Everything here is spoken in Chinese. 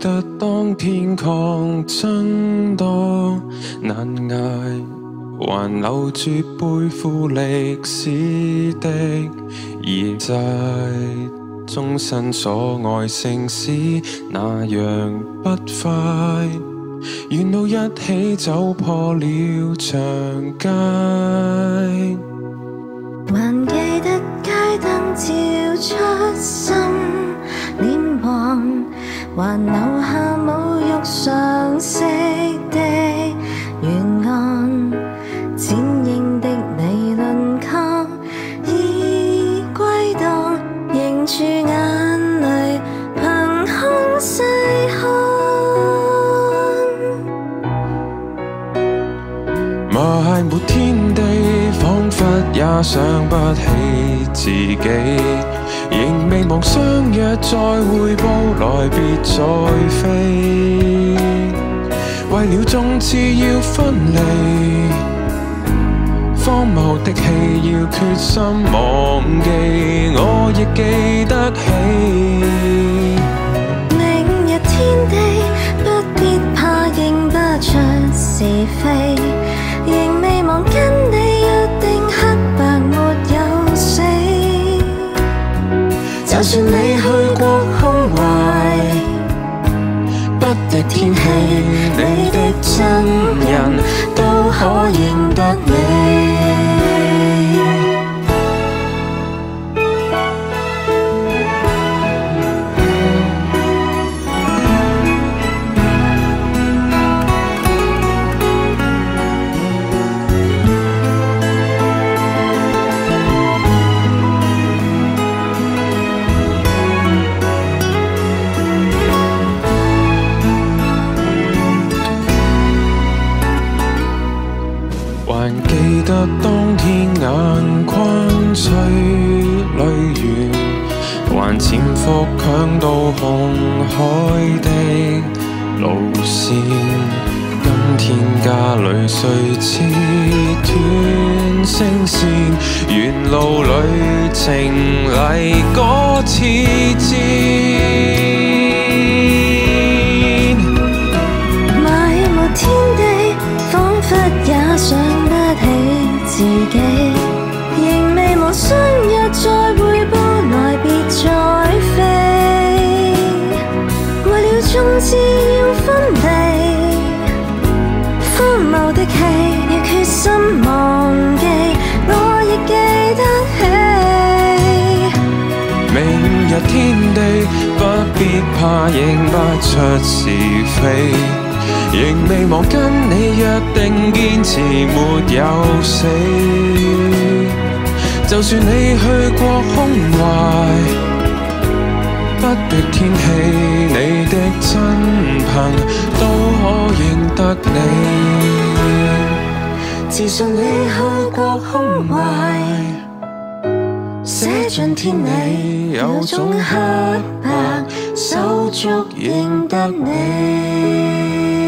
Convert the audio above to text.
得当天抗争多难挨，还留住背负历史的遗债，终身所爱城市那样不快，沿路一起走破了长街，还记得街灯照出。还留下侮辱常识的原案，剪影的你轮廓已归档，凝住眼泪凭空细看，麻木天地，仿佛也想不起自己。若再回報來，別再飛。為了終止要分離，荒謬的戏要決心忘記，我亦記得起。明日天地，不必怕認不出是非，仍未忘跟你，约定黑白沒有死。就算你。的天气，你的真人都可以。得当天眼眶碎泪圆，还潜伏强到红海的路线。今天家里谁切断声线，沿路旅程丽歌痴痴。我相日再会不来，别再飞。为了终是要分离，荒谬的戏，要决心忘记，我亦记得起。明日天地不必怕认不出是非，仍未忘跟你约定，坚持没有死。就算你去过胸怀，不敌天气，你的真凭都可认得你。自信你去过胸怀，写尽天理，有种黑白手足认得你。